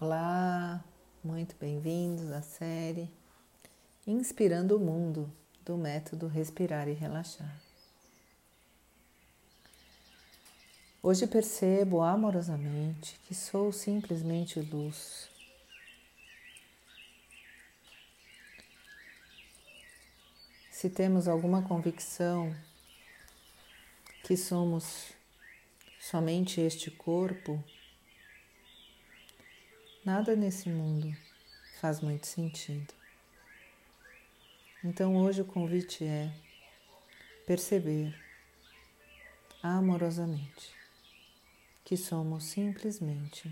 Olá, muito bem-vindos à série Inspirando o Mundo do método Respirar e Relaxar. Hoje percebo amorosamente que sou simplesmente luz. Se temos alguma convicção que somos somente este corpo, Nada nesse mundo faz muito sentido. Então hoje o convite é perceber amorosamente que somos simplesmente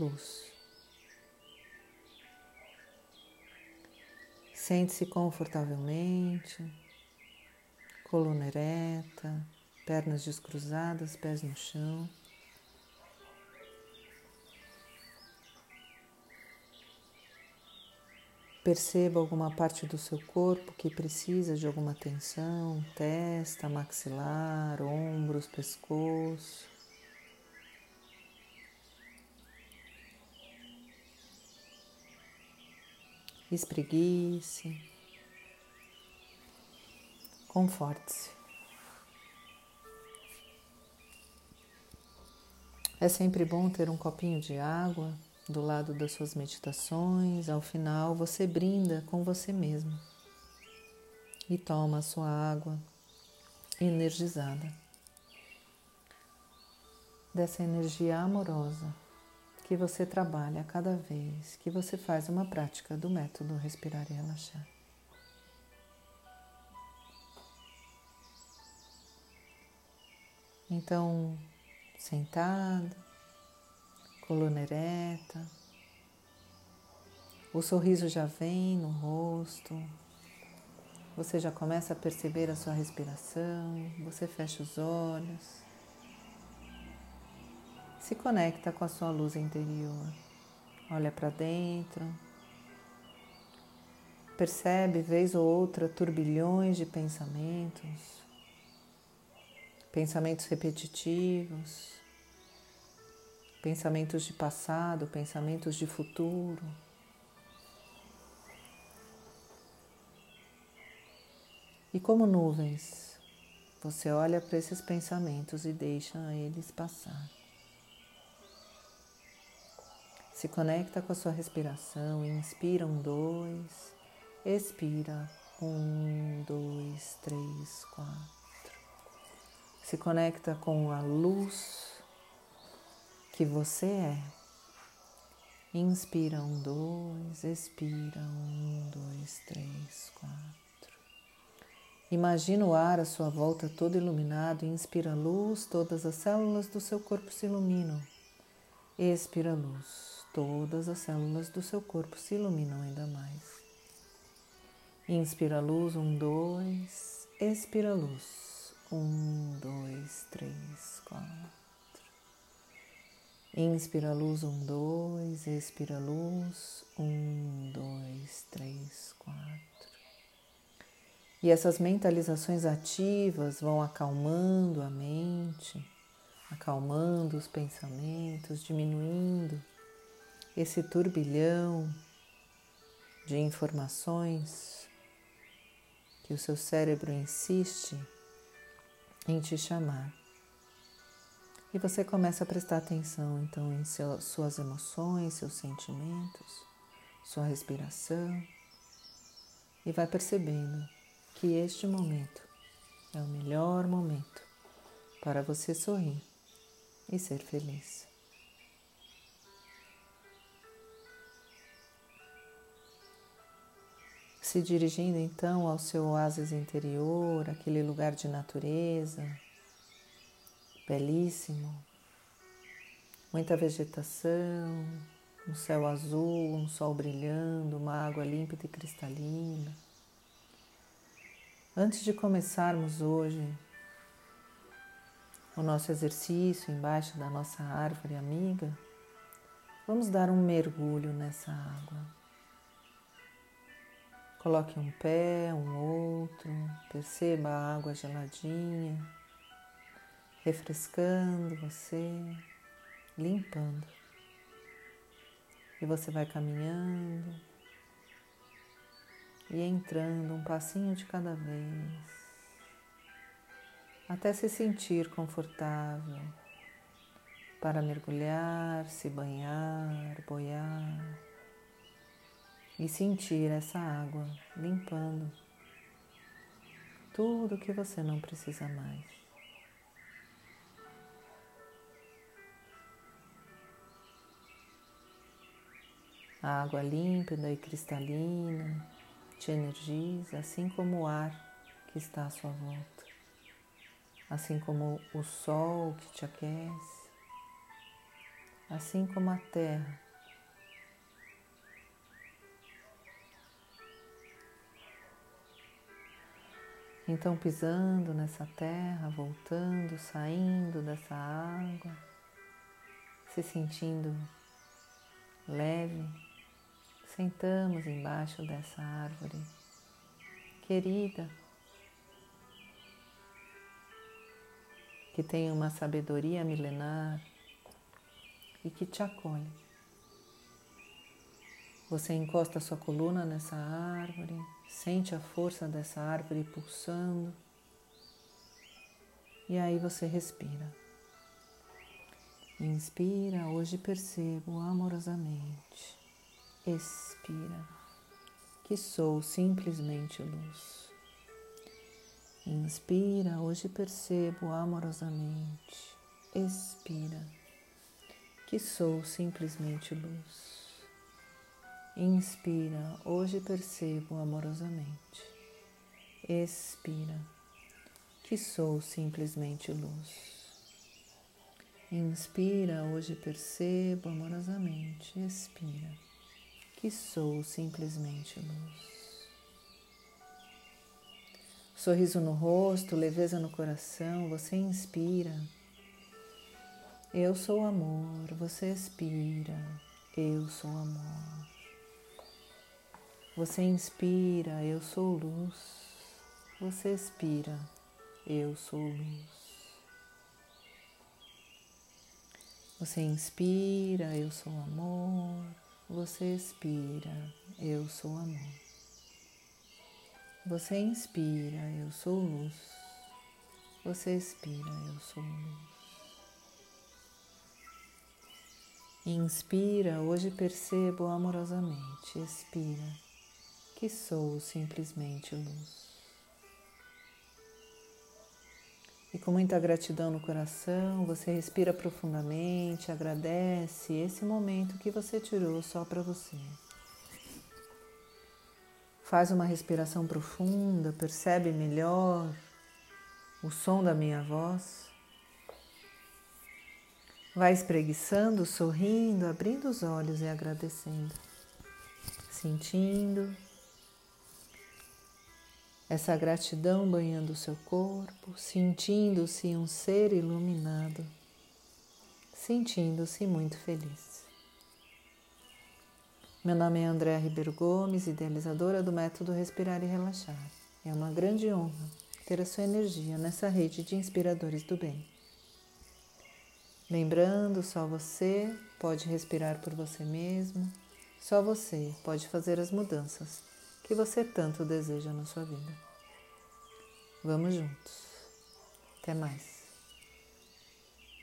luz. Sente-se confortavelmente, coluna ereta, pernas descruzadas, pés no chão. Perceba alguma parte do seu corpo que precisa de alguma atenção, testa, maxilar, ombros, pescoço. Espreguice. Conforte-se. É sempre bom ter um copinho de água do lado das suas meditações, ao final você brinda com você mesmo e toma a sua água energizada dessa energia amorosa que você trabalha cada vez que você faz uma prática do método respirar e relaxar. Então, sentado, coluna ereta. O sorriso já vem no rosto. Você já começa a perceber a sua respiração. Você fecha os olhos. Se conecta com a sua luz interior. Olha para dentro. Percebe, vez ou outra, turbilhões de pensamentos, pensamentos repetitivos, pensamentos de passado, pensamentos de futuro. E como nuvens, você olha para esses pensamentos e deixa eles passar. Se conecta com a sua respiração, inspira um, dois, expira um, dois, três, quatro. Se conecta com a luz que você é. Inspira um, dois, expira um, dois, três, quatro. Imagina o ar à sua volta todo iluminado, inspira luz, todas as células do seu corpo se iluminam. Expira luz, todas as células do seu corpo se iluminam ainda mais. Inspira luz, um, dois, expira luz, um, dois, três, quatro. Inspira luz, um, dois, expira luz, um, dois, três, quatro. E essas mentalizações ativas vão acalmando a mente, acalmando os pensamentos, diminuindo esse turbilhão de informações que o seu cérebro insiste em te chamar. E você começa a prestar atenção então em seu, suas emoções, seus sentimentos, sua respiração e vai percebendo que este momento é o melhor momento para você sorrir e ser feliz. Se dirigindo então ao seu oásis interior, aquele lugar de natureza, belíssimo, muita vegetação, um céu azul, um sol brilhando, uma água límpida e cristalina. Antes de começarmos hoje o nosso exercício embaixo da nossa árvore amiga, vamos dar um mergulho nessa água. Coloque um pé, um outro, perceba a água geladinha refrescando você, limpando. E você vai caminhando e entrando um passinho de cada vez, até se sentir confortável para mergulhar, se banhar, boiar e sentir essa água limpando tudo que você não precisa mais. A água límpida e cristalina te energiza, assim como o ar que está à sua volta, assim como o sol que te aquece, assim como a terra. Então, pisando nessa terra, voltando, saindo dessa água, se sentindo leve, sentamos embaixo dessa árvore querida, que tem uma sabedoria milenar e que te acolhe. Você encosta sua coluna nessa árvore, sente a força dessa árvore pulsando. E aí você respira. Inspira, hoje percebo amorosamente. Expira, que sou simplesmente luz. Inspira, hoje percebo amorosamente. Expira, que sou simplesmente luz. Inspira, hoje percebo amorosamente. Expira, que sou simplesmente luz. Inspira, hoje percebo amorosamente. Expira, que sou simplesmente luz. Sorriso no rosto, leveza no coração, você inspira. Eu sou amor, você expira. Eu sou amor. Você inspira, eu sou luz. Você expira, eu sou luz. Você inspira, eu sou amor. Você expira, eu sou amor. Você inspira, eu sou luz. Você expira, eu sou luz. Inspira, hoje percebo amorosamente. Expira que sou simplesmente luz. E com muita gratidão no coração, você respira profundamente, agradece esse momento que você tirou só para você. Faz uma respiração profunda, percebe melhor o som da minha voz. Vai espreguiçando, sorrindo, abrindo os olhos e agradecendo, sentindo essa gratidão banhando o seu corpo, sentindo-se um ser iluminado, sentindo-se muito feliz. Meu nome é Andréa Ribeiro Gomes, idealizadora do método Respirar e Relaxar. É uma grande honra ter a sua energia nessa rede de inspiradores do bem. Lembrando, só você pode respirar por você mesmo, só você pode fazer as mudanças que você tanto deseja na sua vida. Vamos juntos. Até mais.